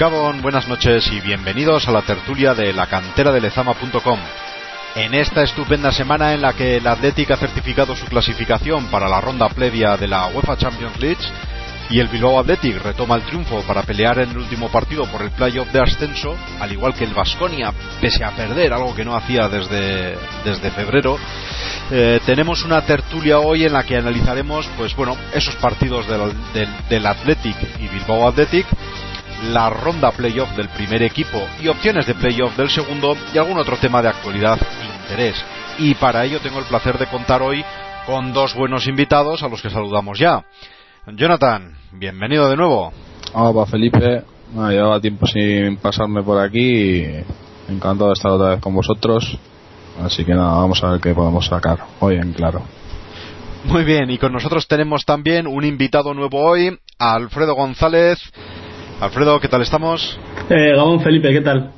Gabón, buenas noches y bienvenidos a la tertulia de la cantera de lezama.com. En esta estupenda semana en la que el Athletic ha certificado su clasificación para la ronda previa de la UEFA Champions League y el Bilbao Athletic retoma el triunfo para pelear en el último partido por el playoff de ascenso, al igual que el Vasconia, pese a perder, algo que no hacía desde, desde febrero. Eh, tenemos una tertulia hoy en la que analizaremos, pues bueno, esos partidos del, del, del Athletic y Bilbao Athletic la ronda playoff del primer equipo y opciones de playoff del segundo y algún otro tema de actualidad e interés. Y para ello tengo el placer de contar hoy con dos buenos invitados a los que saludamos ya. Jonathan, bienvenido de nuevo. Hola, Felipe. Bueno, llevaba tiempo sin pasarme por aquí y encantado de estar otra vez con vosotros. Así que nada, vamos a ver qué podemos sacar hoy en claro. Muy bien, y con nosotros tenemos también un invitado nuevo hoy, Alfredo González. Alfredo, ¿qué tal estamos? Eh, Gabón Felipe, ¿qué tal?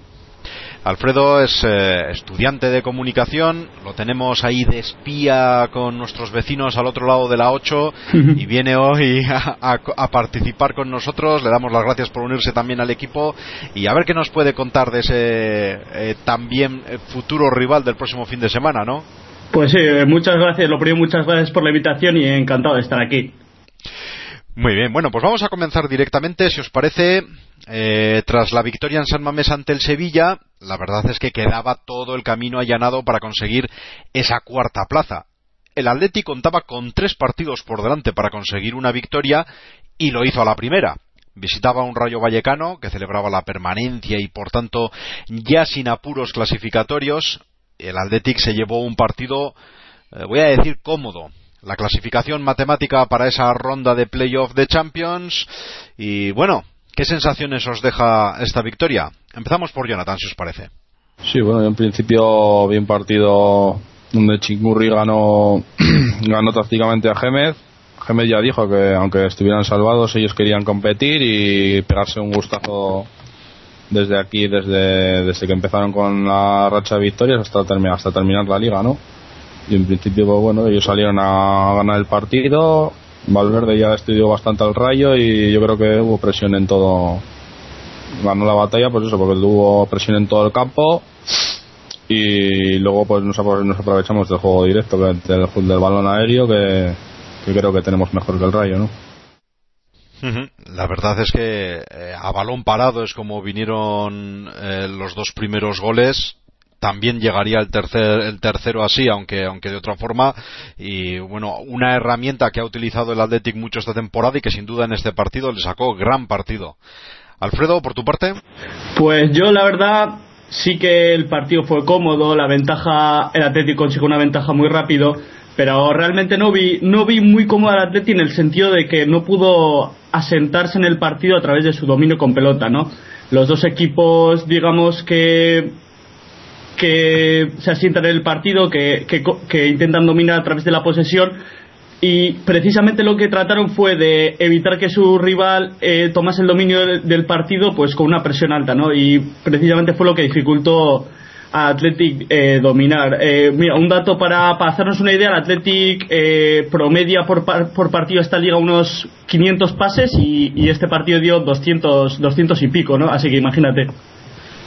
Alfredo es eh, estudiante de comunicación, lo tenemos ahí de espía con nuestros vecinos al otro lado de la 8 y viene hoy a, a, a, participar con nosotros. Le damos las gracias por unirse también al equipo y a ver qué nos puede contar de ese eh, también futuro rival del próximo fin de semana, ¿no? Pues sí, muchas gracias, lo primero, muchas gracias por la invitación y encantado de estar aquí. Muy bien, bueno, pues vamos a comenzar directamente, si os parece, eh, tras la victoria en San Mamés ante el Sevilla, la verdad es que quedaba todo el camino allanado para conseguir esa cuarta plaza. El Atleti contaba con tres partidos por delante para conseguir una victoria y lo hizo a la primera. Visitaba un Rayo Vallecano que celebraba la permanencia y por tanto ya sin apuros clasificatorios. El Athletic se llevó un partido, eh, voy a decir, cómodo la clasificación matemática para esa ronda de playoff de Champions. Y bueno, ¿qué sensaciones os deja esta victoria? Empezamos por Jonathan, si os parece. Sí, bueno, en principio bien partido donde Chingurri ganó, ganó tácticamente a Gémez. Gémez ya dijo que aunque estuvieran salvados ellos querían competir y pegarse un gustazo desde aquí, desde, desde que empezaron con la racha de victorias hasta, hasta terminar la liga, ¿no? Y en principio pues, bueno ellos salieron a ganar el partido. Valverde ya estudió bastante al rayo y yo creo que hubo presión en todo. Ganó la batalla pues eso porque hubo presión en todo el campo. Y luego pues nos, nos aprovechamos del juego directo del, del balón aéreo que, creo que tenemos mejor que el rayo ¿no? La verdad es que eh, a balón parado es como vinieron eh, los dos primeros goles también llegaría el tercer el tercero así aunque aunque de otra forma. Y bueno una herramienta que ha utilizado el Athletic mucho esta temporada y que sin duda en este partido le sacó gran partido. Alfredo por tu parte. Pues yo la verdad sí que el partido fue cómodo la ventaja el Athletic consiguió una ventaja muy rápido pero realmente no vi no vi muy cómodo al Athletic en el sentido de que no pudo asentarse en el partido a través de su dominio con pelota no los dos equipos digamos que que se asientan en el partido, que, que, que, intentan dominar a través de la posesión. Y precisamente lo que trataron fue de evitar que su rival eh, tomase el dominio del, partido pues con una presión alta, ¿no? Y precisamente fue lo que dificultó a Athletic eh, dominar. Eh, mira, un dato para, para, hacernos una idea, el Athletic eh, promedia por, por, partido esta liga unos 500 pases y, y este partido dio 200, 200 y pico, ¿no? Así que imagínate.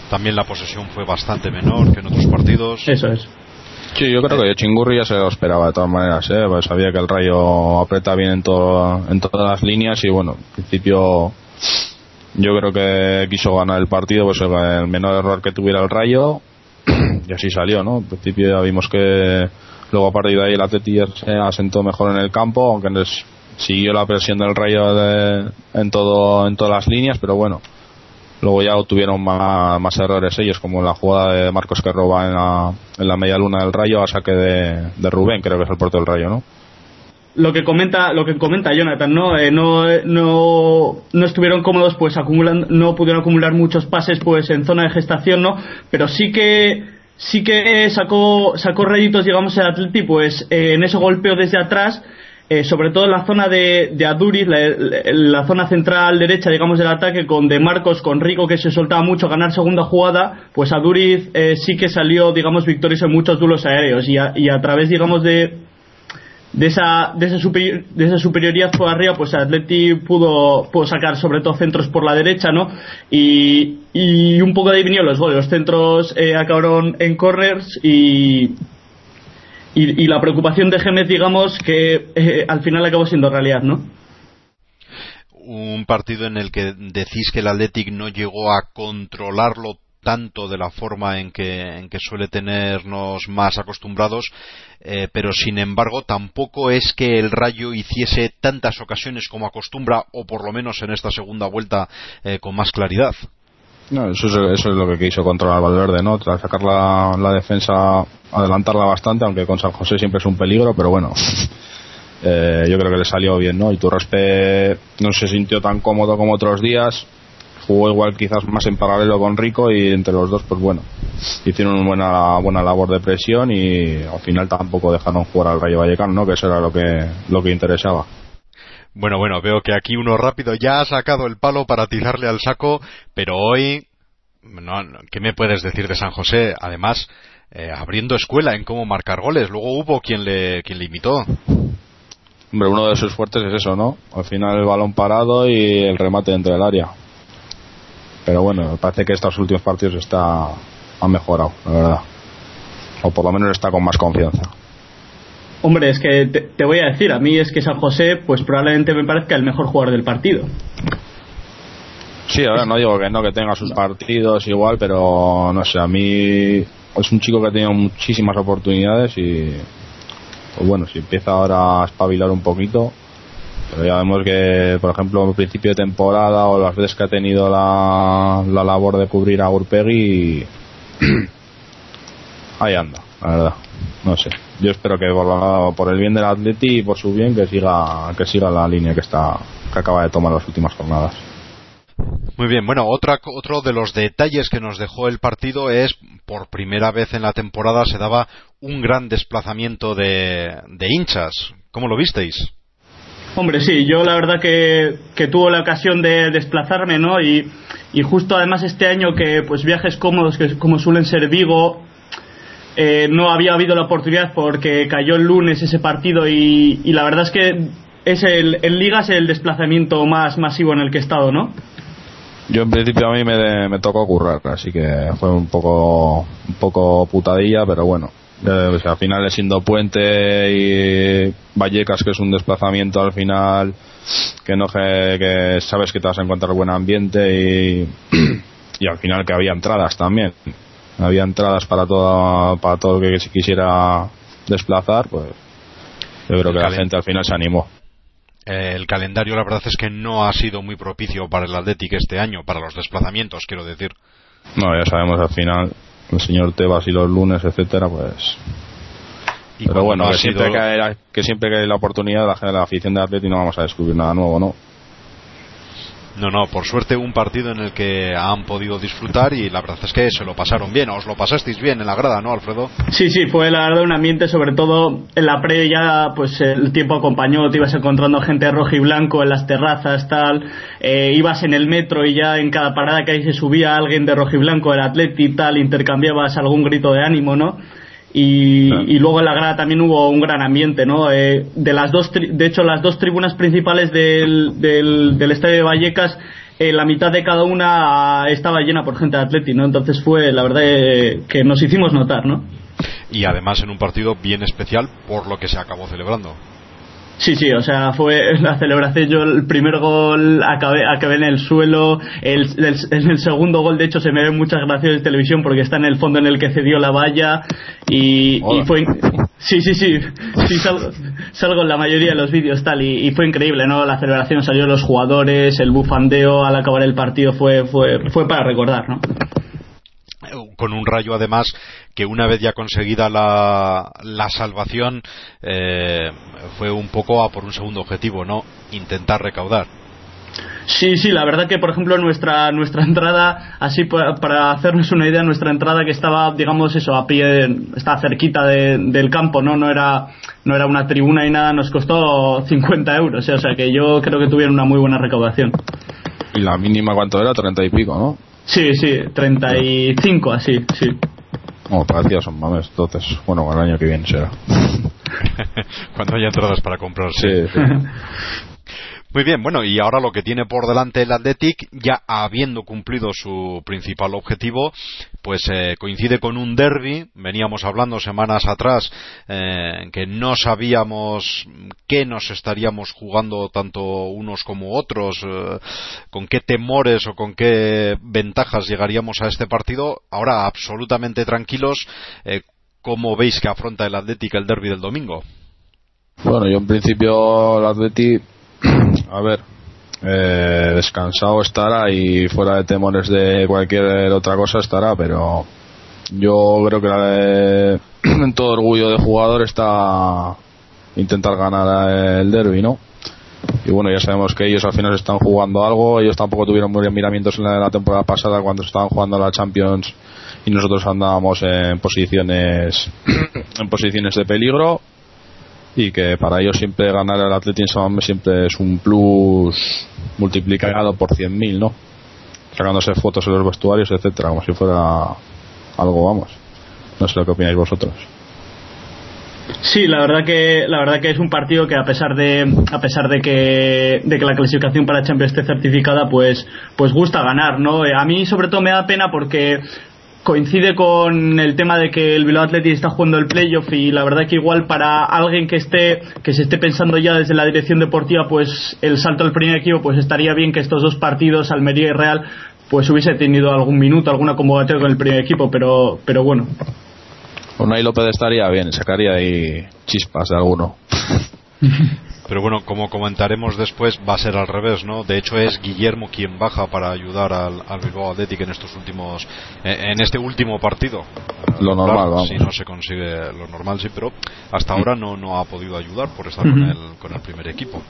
También la posesión fue bastante menor que en otros partidos. Eso es. Sí, yo creo que Chingurri ya se lo esperaba de todas maneras, ¿eh? pues sabía que el Rayo aprieta bien en, todo, en todas las líneas y bueno, en principio yo creo que quiso ganar el partido, pues el menor error que tuviera el Rayo y así salió, ¿no? En principio ya vimos que luego a partir de ahí el Atleti se asentó mejor en el campo, aunque les siguió la presión del Rayo de, en todo en todas las líneas, pero bueno, Luego ya tuvieron más, errores ellos, como la jugada de Marcos que roba en la, en la media luna del Rayo a saque de, de Rubén, creo que es el puerto del Rayo, ¿no? lo que comenta lo que comenta Jonathan no eh, no, no no estuvieron cómodos pues acumulan no pudieron acumular muchos pases pues en zona de gestación no pero sí que sí que sacó sacó réditos digamos el Atleti pues eh, en ese golpeo desde atrás eh, sobre todo en la zona de, de Aduriz, la, la, zona central derecha, digamos, del ataque, con De Marcos, con Rico, que se soltaba mucho ganar segunda jugada, pues Aduriz eh, sí que salió, digamos, victorioso en muchos duelos aéreos y a, y a través, digamos, de, de esa, de esa, de esa superioridad por arriba, pues Atleti pudo, pudo sacar sobre todo centros por la derecha, ¿no? Y, un poco de vinieron los goles. Los centros eh, acabaron en corners y, y, la preocupación de Gémez, digamos, que eh, al final acabó siendo realidad, ¿no? Un partido en el que decís que el Athletic no llegó a controlarlo tanto de la forma en que, en que suele tenernos más acostumbrados, eh, pero sin embargo tampoco es que el Rayo hiciese tantas ocasiones como acostumbra, o por lo menos en esta segunda vuelta eh, con más claridad. No, eso, es, eso es lo que quiso controlar Valverde, ¿no? Tras sacar la, la, defensa, adelantarla bastante, aunque con San José siempre es un peligro, pero bueno, eh, yo creo que le salió bien, ¿no? Y Turraspe no se sintió tan cómodo como otros días, jugó igual quizás más en paralelo con Rico y entre los dos pues bueno hicieron una buena buena labor de presión y al final tampoco dejaron jugar al Rayo Vallecano no que eso era lo que lo que interesaba bueno bueno veo que aquí uno rápido ya ha sacado el palo para tirarle al saco pero hoy no, ¿qué me puedes decir de San José? Además, eh, abriendo escuela en cómo marcar goles. Luego hubo quien le, quien le imitó. Hombre, uno de sus fuertes es eso, ¿no? Al final el balón parado y el remate dentro del área pero bueno, parece que estos últimos partidos está ha mejorado, la verdad. O por lo menos está con más confianza. Hombre, es que te, voy a decir, a mí es que San José, pues probablemente me parezca el mejor jugador del partido. Sí, ahora no digo que no, que tenga sus partidos igual, pero no sé, a mí es un chico que ha tenido muchísimas oportunidades y, pues bueno, si empieza ahora a espabilar un poquito, pero ya vemos que, por ejemplo, al principio de temporada o las veces que ha tenido la, la labor de cubrir a Urpegui, ahí anda, la verdad. No sé. Yo espero que por, el bien del Atleti y por su bien que siga que siga la línea que está que acaba de tomar las últimas jornadas. Muy bien, bueno, otra, otro de los detalles que nos dejó el partido es, por primera vez en la temporada, se daba un gran desplazamiento de, de hinchas. ¿Cómo lo visteis? Hombre, sí, yo la verdad que, que tuve la ocasión de desplazarme, ¿no? Y, y, justo además este año que pues viajes cómodos, que como suelen ser Vigo, eh, no había habido la oportunidad porque cayó el lunes ese partido y, la verdad es que es el, en Liga es el desplazamiento más masivo en el que he estado, ¿no? Yo en principio a mí me, me tocó currar, así que fue un poco, un poco putadilla, pero bueno, eh, al final siendo Puente y Vallecas, que es un desplazamiento al final que no que sabes que te vas a encontrar buen ambiente y, y al final que había entradas también. Había entradas para todo, para todo el que se quisiera desplazar, pues yo creo que la gente al final se animó. el calendario la verdad es que no ha sido muy propicio para el Athletic este año, para los desplazamientos, quiero decir. No, ya sabemos al final el señor Tebas y los lunes, etcétera, pues. Pero bueno, que, siempre que, hay, que siempre que hay la oportunidad, la, la afición de Atleti no vamos a descubrir nada nuevo, ¿no? No, no, por suerte un partido en el que han podido disfrutar y la verdad es que se lo pasaron bien. ¿Os lo pasasteis bien en la grada, no, Alfredo? Sí, sí, fue la verdad un ambiente, sobre todo en la pre ya, pues el tiempo acompañó, te ibas encontrando gente rojo y blanco en las terrazas, tal. Eh, ibas en el metro y ya en cada parada que ahí se subía alguien de rojo y blanco, el atleti tal, intercambiabas algún grito de ánimo, ¿no? Y, y, luego en la grada también hubo un gran ambiente, ¿no? Eh, de las dos, de hecho, las dos tribunas principales del, del, del estadio de Vallecas, eh, la mitad de cada una estaba llena por gente de Atleti, ¿no? Entonces fue, la verdad, eh, que nos hicimos notar, ¿no? Y además en un partido bien especial por lo que se acabó celebrando. Sí, sí, o sea, fue la celebración. Yo el primer gol acabé, acabé en el suelo. El, en el segundo gol, de hecho, se me ven muchas gracias de televisión porque está en el fondo en el que cedió la valla. Y, y fue, Sí, sí, sí, sí salgo, en la mayoría de los vídeos tal y, fue increíble, ¿no? La celebración salió los jugadores, el bufandeo al acabar el partido fue, fue, fue para recordar, ¿no? Con un rayo además que una vez ya conseguida la, la salvación eh, fue un poco a por un segundo objetivo, ¿no? Intentar recaudar. Sí, sí, la verdad que por ejemplo nuestra nuestra entrada, así para, hacernos una idea, nuestra entrada que estaba, digamos eso, a pie, está cerquita del campo, no, no era no era una tribuna y nada, nos costó 50 euros, ¿eh? o sea que yo creo que tuvieron una muy buena recaudación. Y la mínima cuánto era, 30 y pico, ¿no? Sí, sí, 35 así, sí. Bueno, para son mames, entonces, bueno, el año que viene será. Cuando haya entradas para comprar. Sí, sí. Muy bien, bueno, y ahora lo que tiene por delante el Athletic, ya habiendo cumplido su principal objetivo, pues eh, coincide con un derby. Veníamos hablando semanas atrás eh, que no sabíamos qué nos estaríamos jugando tanto unos como otros, eh, con qué temores o con qué ventajas llegaríamos a este partido. Ahora absolutamente tranquilos. ¿Cómo veis que afronta el Athletic el derby del domingo? Bueno, yo en principio el Athletic a ver, eh, descansado estará y fuera de temores de cualquier otra cosa estará, pero yo creo que en todo orgullo de jugador está intentar ganar el derby, ¿no? Y bueno, ya sabemos que ellos al final están jugando algo, ellos tampoco tuvieron muy bien miramientos en la, temporada pasada cuando estaban jugando la Champions y nosotros andábamos en posiciones en posiciones de peligro y que para ellos siempre ganar el Athletic San siempre es un plus multiplicado por 100.000, ¿no? Sacándose fotos en los vestuarios, etcétera, como si fuera algo, vamos. No sé lo que opináis vosotros. Sí, la verdad que la verdad que es un partido que a pesar de a pesar de que de que la clasificación para Champions esté certificada, pues pues gusta ganar, ¿no? A mí sobre todo me da pena porque coincide con el tema de que el Bilbao Athletic está jugando el playoff y la verdad que igual para alguien que esté que se esté pensando ya desde la dirección deportiva pues el salto al primer equipo pues estaría bien que estos dos partidos Almería y Real pues hubiese tenido algún minuto alguna convocatoria con el primer equipo pero pero bueno. Unai López estaría bien sacaría ahí chispas de alguno Pero bueno, como comentaremos después, va a ser al revés, ¿no? De hecho, es Guillermo quien baja para ayudar al, Bilbao Athletic en estos últimos, eh, en este último partido. Lo normal, Si no se consigue lo normal, sí, pero hasta ahora no, no ha podido ayudar por estar con, el, con el primer equipo.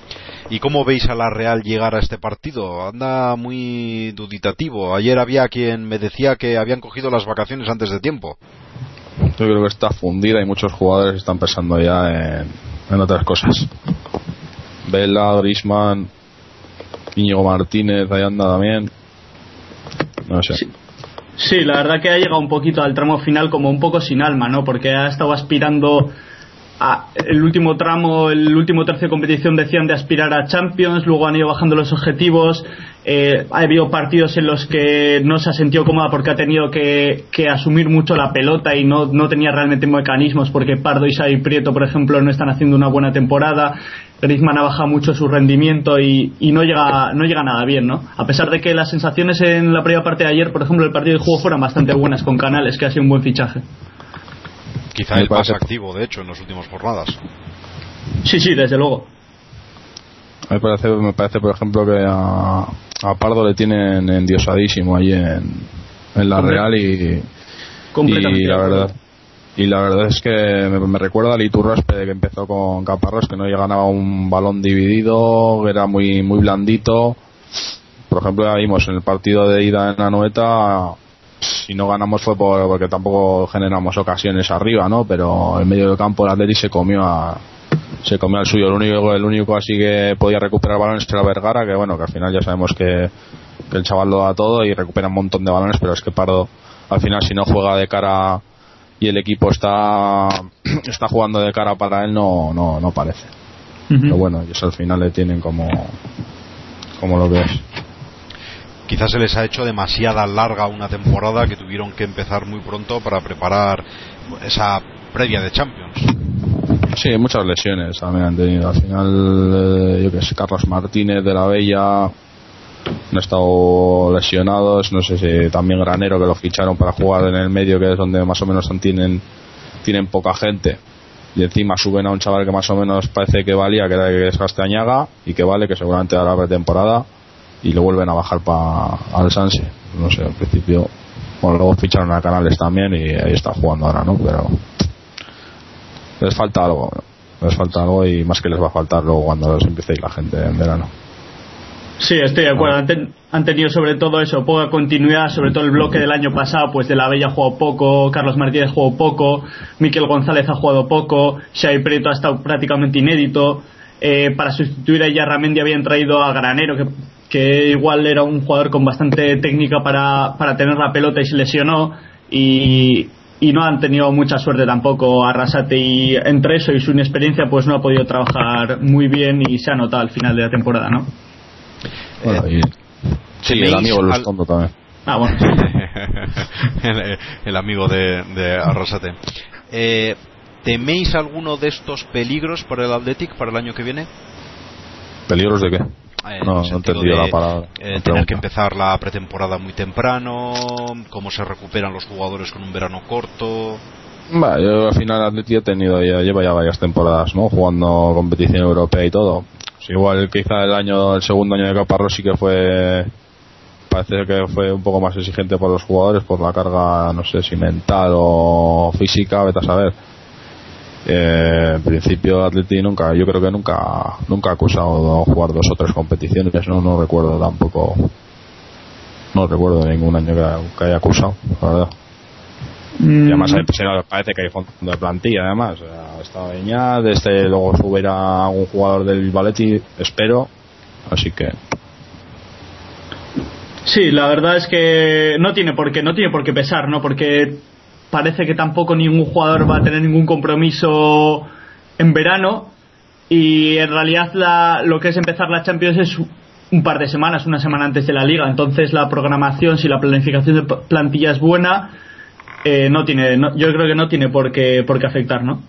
¿Y cómo veis a la Real llegar a este partido? Anda muy duditativo. Ayer había quien me decía que habían cogido las vacaciones antes de tiempo. Yo creo que está fundida y muchos jugadores están pensando ya en, en otras cosas. Vela, Grisman, Íñigo Martínez, ahí anda también. No sé. Sí. la verdad que ha llegado un poquito al tramo final como un poco sin alma, ¿no? Porque ha estado aspirando a el último tramo, el último tercio de competición decían de aspirar a Champions, luego han ido bajando los objetivos, eh, ha habido partidos en los que no se ha sentido cómoda porque ha tenido que, asumir mucho la pelota y no, no tenía realmente mecanismos porque Pardo, y Prieto, por ejemplo, no están haciendo una buena temporada. Griezmann ha bajado mucho su rendimiento y, no llega no llega nada bien, ¿no? A pesar de que las sensaciones en la primera parte de ayer, por ejemplo, el partido de juego fueron bastante buenas con Canales, que ha sido un buen fichaje. Quizá el más activo, de hecho, en las últimas jornadas. Sí, sí, desde luego. Me parece, me parece por ejemplo, que a, a Pardo le tienen endiosadísimo ahí en, en la Real y, y la verdad y la verdad es que me, recuerda a Liturraspe que empezó con Caparrós que no ganaba un balón dividido era muy muy blandito por ejemplo ya vimos en el partido de ida en la noeta si no ganamos fue porque tampoco generamos ocasiones arriba no pero en medio del campo el Atleti se comió a se comió al suyo. El único, el único así que podía recuperar balones era Vergara, que bueno, que al final ya sabemos que, el chaval lo da todo y recupera un montón de balones, pero es que Pardo al final si no juega de cara y el equipo está está jugando de cara para él no no, no parece. Pero bueno, ellos al final le tienen como como lo ves. Quizás se les ha hecho demasiada larga una temporada que tuvieron que empezar muy pronto para preparar esa previa de Champions. Sí, muchas lesiones también han tenido. Al final, eh, yo que sé, Carlos Martínez de la Bella han estado lesionados. No sé si también Granero que lo ficharon para jugar en el medio, que es donde más o menos tienen, tienen poca gente. y encima suben a un chaval que más o menos parece que valía, que era que es Castañaga y que vale, que seguramente hará pretemporada y lo vuelven a bajar para al Sanse. No sé, al principio, bueno, luego ficharon a Canales también y ahí está jugando ahora, ¿no? Pero les falta algo, les falta algo y más que les va a faltar luego cuando les empiece la gente en verano. Sí, estoy de acuerdo. Han, han, tenido sobre todo eso, poca continuidad, sobre todo el bloque del año pasado, pues de la Bella jugado poco, Carlos Martínez jugó poco, Miquel González ha jugado poco, Xavi Prieto ha estado prácticamente inédito. Eh, para sustituir a Yarramendi habían traído a Granero, que, que igual era un jugador con bastante técnica para, para tener la pelota y se lesionó. Y, y no han tenido mucha suerte tampoco Arrasate y entre eso y su inexperiencia pues no ha podido trabajar muy bien y se ha notado al final de la temporada, ¿no? Eh, sí, el amigo Luis Tondo también. Ah, bueno. el, amigo de, de Arrasate. Eh, ¿Teméis alguno de estos peligros para el Athletic para el año que viene? ¿Peligros de qué? Eh, no, no entendido la palabra. Eh, tener que empezar la pretemporada muy temprano, cómo se recuperan los jugadores con un verano corto. Bah, yo al final Atleti he tenido ya lleva ya varias temporadas, ¿no? Jugando competición europea y todo. Pues igual quizá el año el segundo año de Caparrós sí que fue parece que fue un poco más exigente por los jugadores por la carga no sé si mental o física, vete a saber eh, en principio Atleti nunca, yo creo que nunca, nunca ha acusado de jugar dos o tres competiciones, no, no recuerdo tampoco, no recuerdo ningún año que, haya acusado, la verdad. Y además mm. parece que hay fondo de plantilla además está Beñat este luego subiera algún jugador del Valetti espero así que sí la verdad es que no tiene por qué no tiene por qué pesar no porque parece que tampoco ningún jugador va a tener ningún compromiso en verano y en realidad la, lo que es empezar la Champions es un par de semanas, una semana antes de la liga. Entonces la programación, si la planificación de plantilla es buena, eh, no tiene, yo creo que no tiene por qué, por qué afectar, ¿no?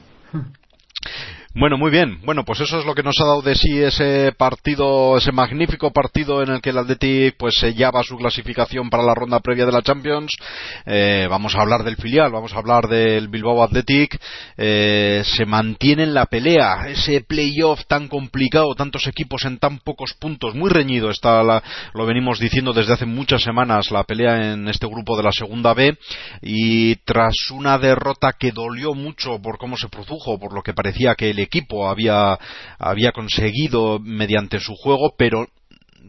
Bueno, muy bien. Bueno, pues eso es lo que nos ha dado de sí ese partido, ese magnífico partido en el que el Athletic pues sellaba su clasificación para la ronda previa de la Champions. Eh, vamos a hablar del filial, vamos a hablar del Bilbao Athletic. Eh, se mantiene en la pelea, ese playoff tan complicado, tantos equipos en tan pocos puntos, muy reñido está, la, lo venimos diciendo desde hace muchas semanas, la pelea en este grupo de la segunda B y tras una derrota que dolió mucho por cómo se produjo, por lo que parecía que el equipo había, había conseguido mediante su juego, pero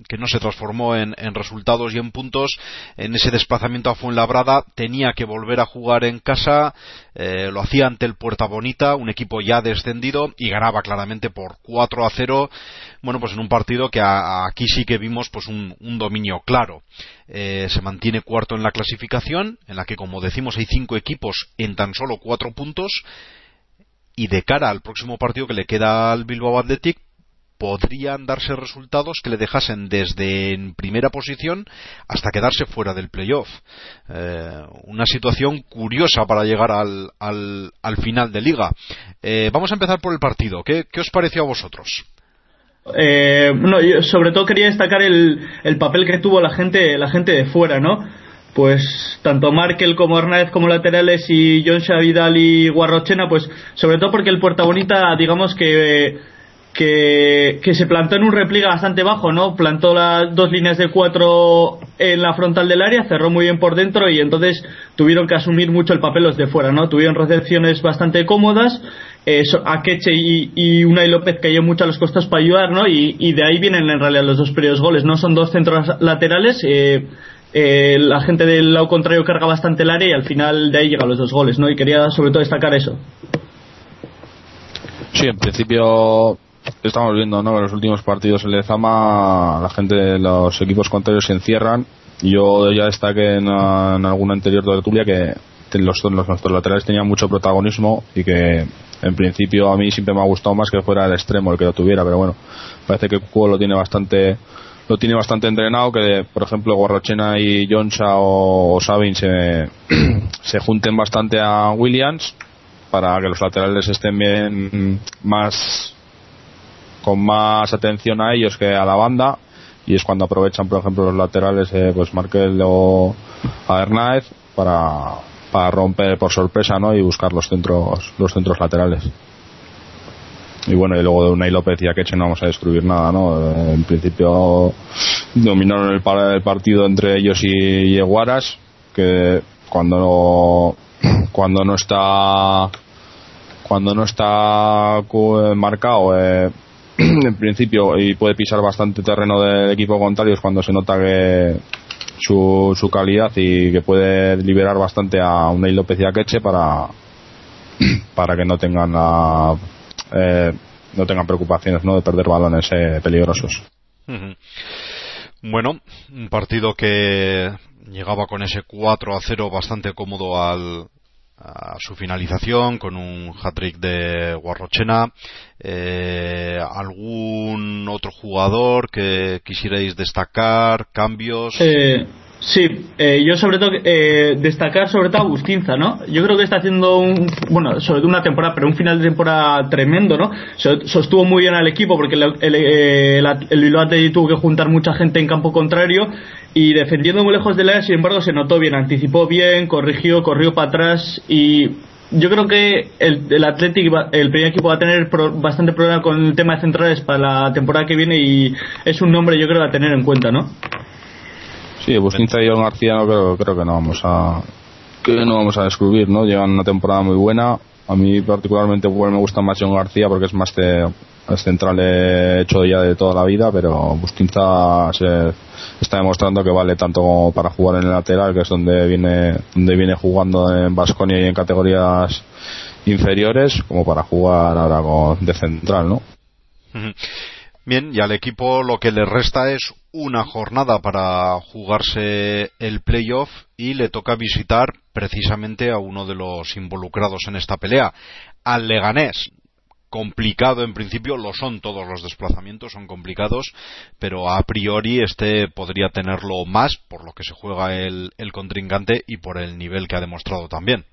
que no se transformó en, resultados y en puntos en ese desplazamiento a Fuenlabrada tenía que volver a jugar en casa eh, lo hacía ante el Puerta Bonita un equipo ya descendido y ganaba claramente por 4 a 0 bueno pues en un partido que aquí sí que vimos pues un, dominio claro. Eh, se mantiene cuarto en la clasificación en la que como decimos hay cinco equipos en tan solo cuatro puntos y de cara al próximo partido que le queda al Bilbao Athletic podrían darse resultados que le dejasen desde en primera posición hasta quedarse fuera del playoff. Eh, una situación curiosa para llegar al, al, final de liga. Eh, vamos a empezar por el partido. ¿Qué, os pareció a vosotros? Eh, yo sobre todo quería destacar el, el papel que tuvo la gente, la gente de fuera, ¿no? Pues tanto Markel como Hernández como laterales y John Vidal y Guarrochena, pues sobre todo porque el Puerta Bonita, digamos que, que, se plantó en un repliegue bastante bajo, ¿no? Plantó las dos líneas de cuatro en la frontal del área, cerró muy bien por dentro y entonces tuvieron que asumir mucho el papel los de fuera, ¿no? Tuvieron recepciones bastante cómodas, eh, Akeche y, y Unai López cayó mucho a los costas para ayudar, ¿no? Y, y de ahí vienen en realidad los dos periodos goles, ¿no? Son dos centros laterales, eh, eh, la gente del lado contrario carga bastante el área y al final de ahí llegan los dos goles, ¿no? Y quería sobre todo destacar eso. Sí, en principio estamos viendo, ¿no? En los últimos partidos en Lezama la gente de los equipos contrarios se encierran. Yo ya destaqué en, en alguna anterior tertulia que los, los, nuestros laterales tenían mucho protagonismo y que en principio a mí siempre me ha gustado más que fuera el extremo el que lo tuviera, pero bueno, parece que Cuo lo tiene bastante lo tiene bastante entrenado, que por ejemplo Gorrochena y Joncha o, Sabin se, se junten bastante a Williams para que los laterales estén bien más con más atención a ellos que a la banda y es cuando aprovechan por ejemplo los laterales eh, pues Markel o a Hernández para, para romper por sorpresa ¿no? y buscar los centros los centros laterales y bueno, y luego de Unai López y Akeche no vamos a destruir nada, ¿no? En principio dominaron el, el partido entre ellos y, y Eguaras, que cuando no, cuando no está cuando no está marcado eh, en principio y puede pisar bastante terreno del equipo contrario es cuando se nota que su, su calidad y que puede liberar bastante a Unai López y a Queche para para que no tengan la, eh, no tengan preocupaciones ¿no? de perder balones eh, peligrosos. Bueno, un partido que llegaba con ese 4 a 0 bastante cómodo al, a su finalización con un hat-trick de Guarrochena. Eh, ¿Algún otro jugador que quisierais destacar? ¿Cambios? Eh, Sí, eh, yo sobre todo eh, destacar sobre todo a Agustinza, ¿no? Yo creo que está haciendo un, bueno, sobre todo una temporada, pero un final de temporada tremendo, ¿no? Sostuvo muy bien al equipo porque el, el, eh, el, Bilbao tuvo que juntar mucha gente en campo contrario y defendiendo muy lejos del área, sin embargo, se notó bien, anticipó bien, corrigió, corrió para atrás y yo creo que el, el Athletic, el primer equipo va a tener bastante problema con el tema de centrales para la temporada que viene y es un nombre yo creo a tener en cuenta, ¿no? Sí, Bustinza y John García no creo, creo que no vamos a que no vamos a descubrir, ¿no? Llevan una temporada muy buena. A mí particularmente me gusta más John García porque es más de, central hecho ya de toda la vida, pero Bustinza se está demostrando que vale tanto para jugar en el lateral, que es donde viene donde viene jugando en Basconia y en categorías inferiores, como para jugar ahora con, de central, ¿no? Bien, y al equipo lo que le resta es una jornada para jugarse el playoff y le toca visitar precisamente a uno de los involucrados en esta pelea, al Leganés. Complicado en principio, lo son todos los desplazamientos, son complicados, pero a priori este podría tenerlo más por lo que se juega el, el contrincante y por el nivel que ha demostrado también.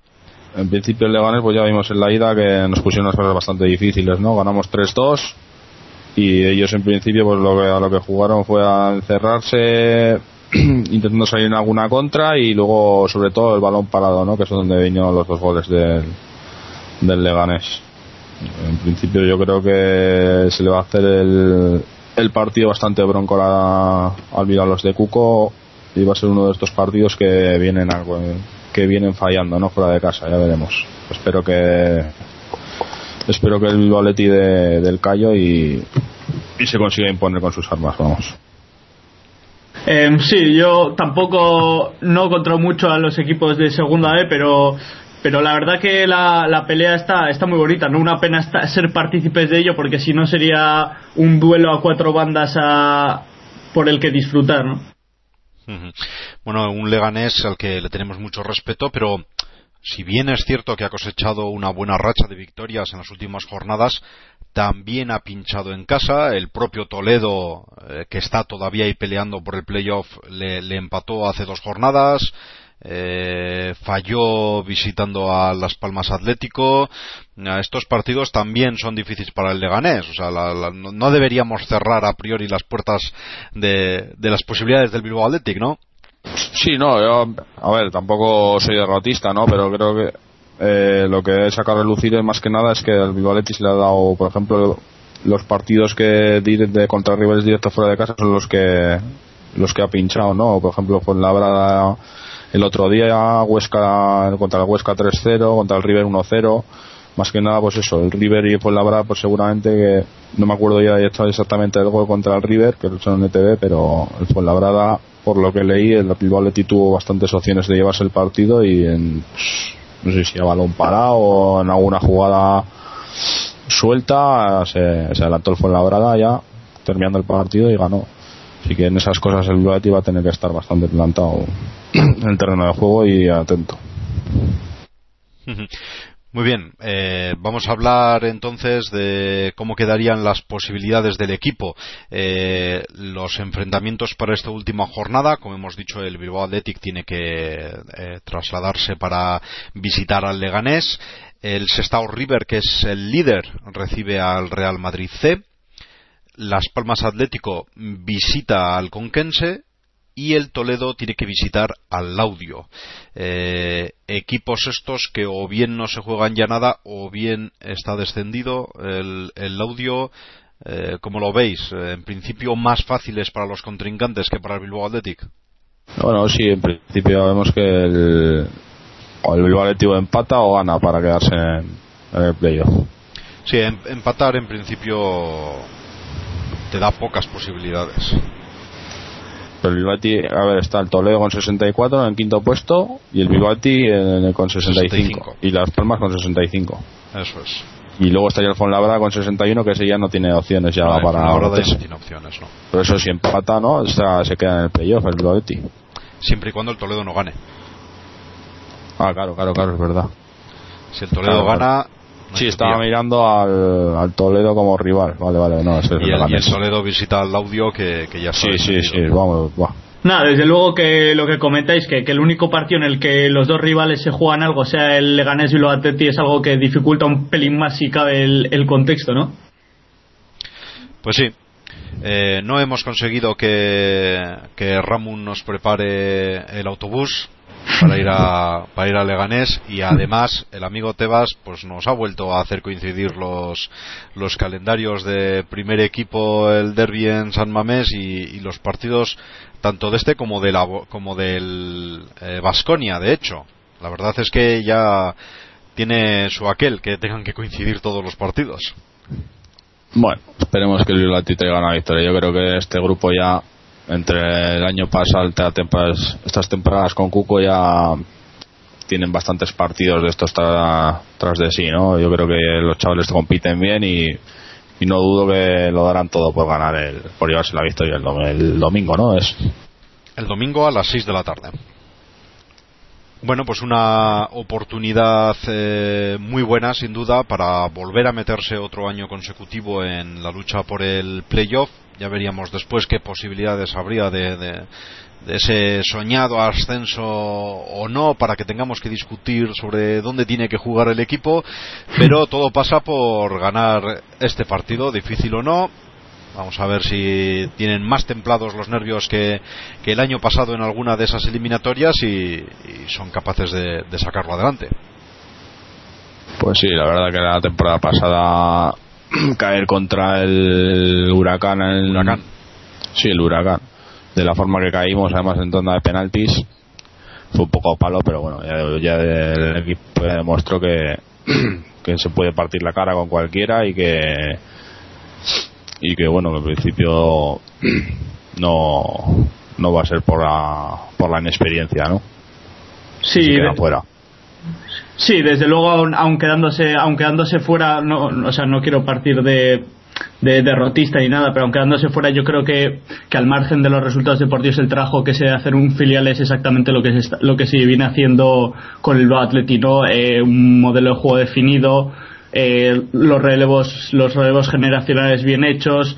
En principio el Leganés, pues ya vimos en la ida que nos pusieron unas cosas bastante difíciles, ¿no? Ganamos 3-2, y ellos en principio pues lo que, a lo que jugaron fue a encerrarse intentando salir en alguna contra y luego sobre todo el balón parado no que es donde vinieron los dos goles del, del Leganés. En principio yo creo que se le va a hacer el, el partido bastante bronco al los de Cuco y va a ser uno de estos partidos que vienen que vienen fallando no fuera de casa ya veremos. Espero que espero que el Bilbao de, del Cayo y, y se consiga imponer con sus armas, vamos. Eh, sí, yo tampoco no controlo mucho a los equipos de segunda E, pero pero la verdad que la, la pelea está, está muy bonita, no una pena ser partícipes de ello porque si no sería un duelo a cuatro bandas a, por el que disfrutar, ¿no? Bueno, un Leganés al que le tenemos mucho respeto, pero si bien es cierto que ha cosechado una buena racha de victorias en las últimas jornadas, también ha pinchado en casa. El propio Toledo, eh, que está todavía ahí peleando por el playoff, le, empató hace dos jornadas. Eh, falló visitando a Las Palmas Atlético. Estos partidos también son difíciles para el Leganés. O sea, no deberíamos cerrar a priori las puertas de, de las posibilidades del Bilbao Athletic, ¿no? Sí, no, yo, a ver, tampoco soy derrotista, ¿no? Pero creo que eh, lo que he sacado a relucir más que nada es que al Vivaletti se le ha dado, por ejemplo, los partidos que de contra rivales directos fuera de casa son los que los que ha pinchado, ¿no? Por ejemplo, fue en la el otro día, Huesca contra el Huesca 3-0, contra el River 1-0 más que nada pues eso el River y Fuenlabrada pues seguramente que no me acuerdo ya exactamente del contra el River que lo son en ETV pero el Fuenlabrada por lo que leí el Bilbao tuvo bastantes opciones de llevarse el partido y en no sé si a balón parado o en alguna jugada suelta se, adelantó el Fuenlabrada ya terminando el partido y ganó. Así que en esas cosas el Bilbao va a tener que estar bastante plantado en el terreno de juego y atento Muy bien, eh, vamos a hablar entonces de cómo quedarían las posibilidades del equipo. Eh, los enfrentamientos para esta última jornada, como hemos dicho, el Bilbao Athletic tiene que eh, trasladarse para visitar al Leganés. El Sestao River, que es el líder, recibe al Real Madrid C. Las Palmas Atlético visita al Conquense y el Toledo tiene que visitar al Laudio. Eh, equipos estos que o bien no se juegan ya nada o bien está descendido el, el Laudio. Eh, ¿Cómo lo veis? Eh, en principio más fáciles para los contrincantes que para el Bilbao Athletic. Bueno, sí, en principio vemos que el, o el Bilbao Athletic empata o gana para quedarse en, el playoff. Sí, empatar en principio te da pocas posibilidades. Pero el Bilbao a ver, está el Toledo con 64 en el quinto puesto y el Bilbao con 65, y Las Palmas con 65. Eso es. Y luego estaría el Fonlabrada con 61 que ese ya no tiene opciones ya para ahora tiene opciones, ¿no? Por eso si empata, ¿no? O se queda en el playoff el Bilbao Siempre y cuando el Toledo no gane. Ah, claro, claro, claro, es verdad. Si el Toledo gana, sí, estaba mirando al, al, Toledo como rival. Vale, vale, no. Es y, el, y, el, Toledo visita al Audio que, que ya Sí, sí, sí, vamos, va. Nada, desde luego que lo que comentáis, que, que, el único partido en el que los dos rivales se juegan algo, sea el Leganés y el Atleti, es algo que dificulta un pelín más si cabe el, el contexto, ¿no? Pues sí. Eh, no hemos conseguido que, que Ramun nos prepare el autobús para ir a para ir a Leganés y además el amigo Tebas pues nos ha vuelto a hacer coincidir los los calendarios de primer equipo el derby en San Mamés y, los partidos tanto de este como de la como del Vasconia eh, de hecho. La verdad es que ya tiene su aquel que tengan que coincidir todos los partidos. Bueno esperemos que el Vilati traiga una victoria. Yo creo que este grupo ya entre el año pasado estas temporadas con Cuco ya tienen bastantes partidos de estos tras de sí no yo creo que los chavales compiten bien y, no dudo que lo darán todo por ganar el por llevarse la victoria el, domingo no es el domingo a las 6 de la tarde. Bueno, pues una oportunidad eh, muy buena, sin duda, para volver a meterse otro año consecutivo en la lucha por el playoff ya veríamos después qué posibilidades habría de, ese soñado ascenso o no para que tengamos que discutir sobre dónde tiene que jugar el equipo pero todo pasa por ganar este partido difícil o no Vamos a ver si tienen más templados los nervios que, el año pasado en alguna de esas eliminatorias y, son capaces de, de, sacarlo adelante. Pues sí, la verdad que la temporada pasada caer contra el huracán. El huracán. Sí, el huracán. De la forma que caímos, además en tanda de penaltis, fue un poco palo, pero bueno, ya, el equipo demostró que, que se puede partir la cara con cualquiera y que y que bueno, que en principio no no va a ser por la por la inexperiencia, ¿no? Sí, fuera. Sí, desde luego, aun, quedándose, aun quedándose fuera, no, o sea, no quiero partir de, de derrotista ni nada, pero aunque quedándose fuera yo creo que, que al margen de los resultados deportivos el trabajo que se debe hacer un filial es exactamente lo que se, lo que se viene haciendo con el Atletino, eh, un modelo de juego definido, eh, los relevos los relevos generacionales bien hechos,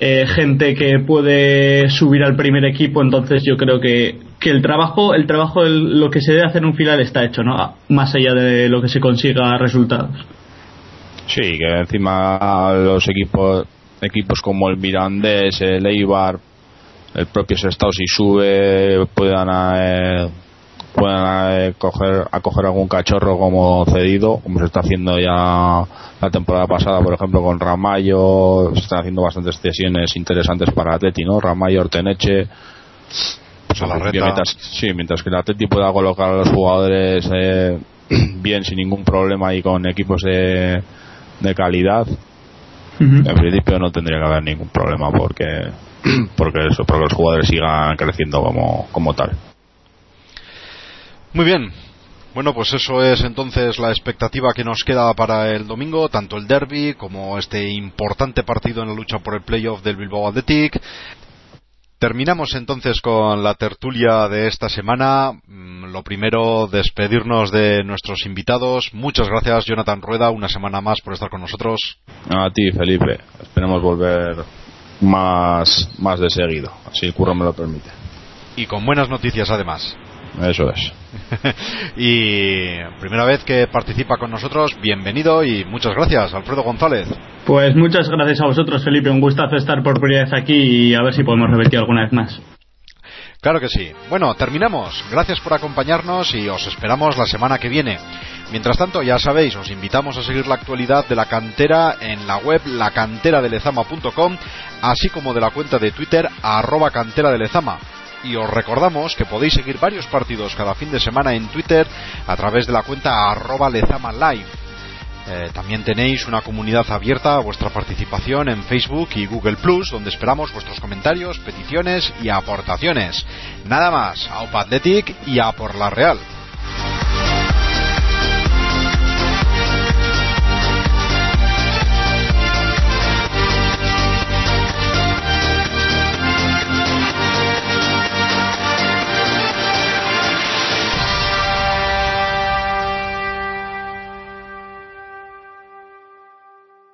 eh, gente que puede subir al primer equipo, entonces yo creo que, que el trabajo, el trabajo, lo que se debe hacer en un final está hecho, ¿no? Más allá de lo que se consiga resultados. Sí, que encima los equipos, equipos como el Mirandés, el Eibar, el propio Sestao si sube puedan eh, puedan eh, coger, acoger algún cachorro como cedido, como se está haciendo ya la temporada pasada, por ejemplo, con Ramayo, se están haciendo bastantes cesiones interesantes para Atleti, ¿no? Ramayo, Orteneche. A la mientras, sí, mientras que el Atleti pueda colocar a los jugadores eh, bien, sin ningún problema y con equipos de, de calidad, en principio no tendría que haber ningún problema porque porque eso, porque los jugadores sigan creciendo como, como tal. Muy bien. Bueno, pues eso es entonces la expectativa que nos queda para el domingo, tanto el derby como este importante partido en la lucha por el playoff del Bilbao Athletic. Terminamos entonces con la tertulia de esta semana. Mm, lo primero, despedirnos de nuestros invitados. Muchas gracias, Jonathan Rueda, una semana más por estar con nosotros. A ti, Felipe. Esperemos volver más, más de seguido, así el curro me lo permite. Y con buenas noticias además. Eso es. y primera vez que participa con nosotros, bienvenido y muchas gracias, Alfredo González. Pues muchas gracias a vosotros, Felipe. Un gustazo estar por primera vez aquí y a ver si podemos repetir alguna vez más. Claro que sí. Bueno, terminamos. Gracias por acompañarnos y os esperamos la semana que viene. Mientras tanto, ya sabéis, os invitamos a seguir la actualidad de la cantera en la web lacanteradelezama.com, así como de la cuenta de Twitter arroba cantera de Lezama. Y os recordamos que podéis seguir varios partidos cada fin de semana en Twitter a través de la cuenta arroba Lezama Live. Eh, también tenéis una comunidad abierta a vuestra participación en Facebook y Google Plus, donde esperamos vuestros comentarios, peticiones y aportaciones. Nada más, a Athletic y a por la Real.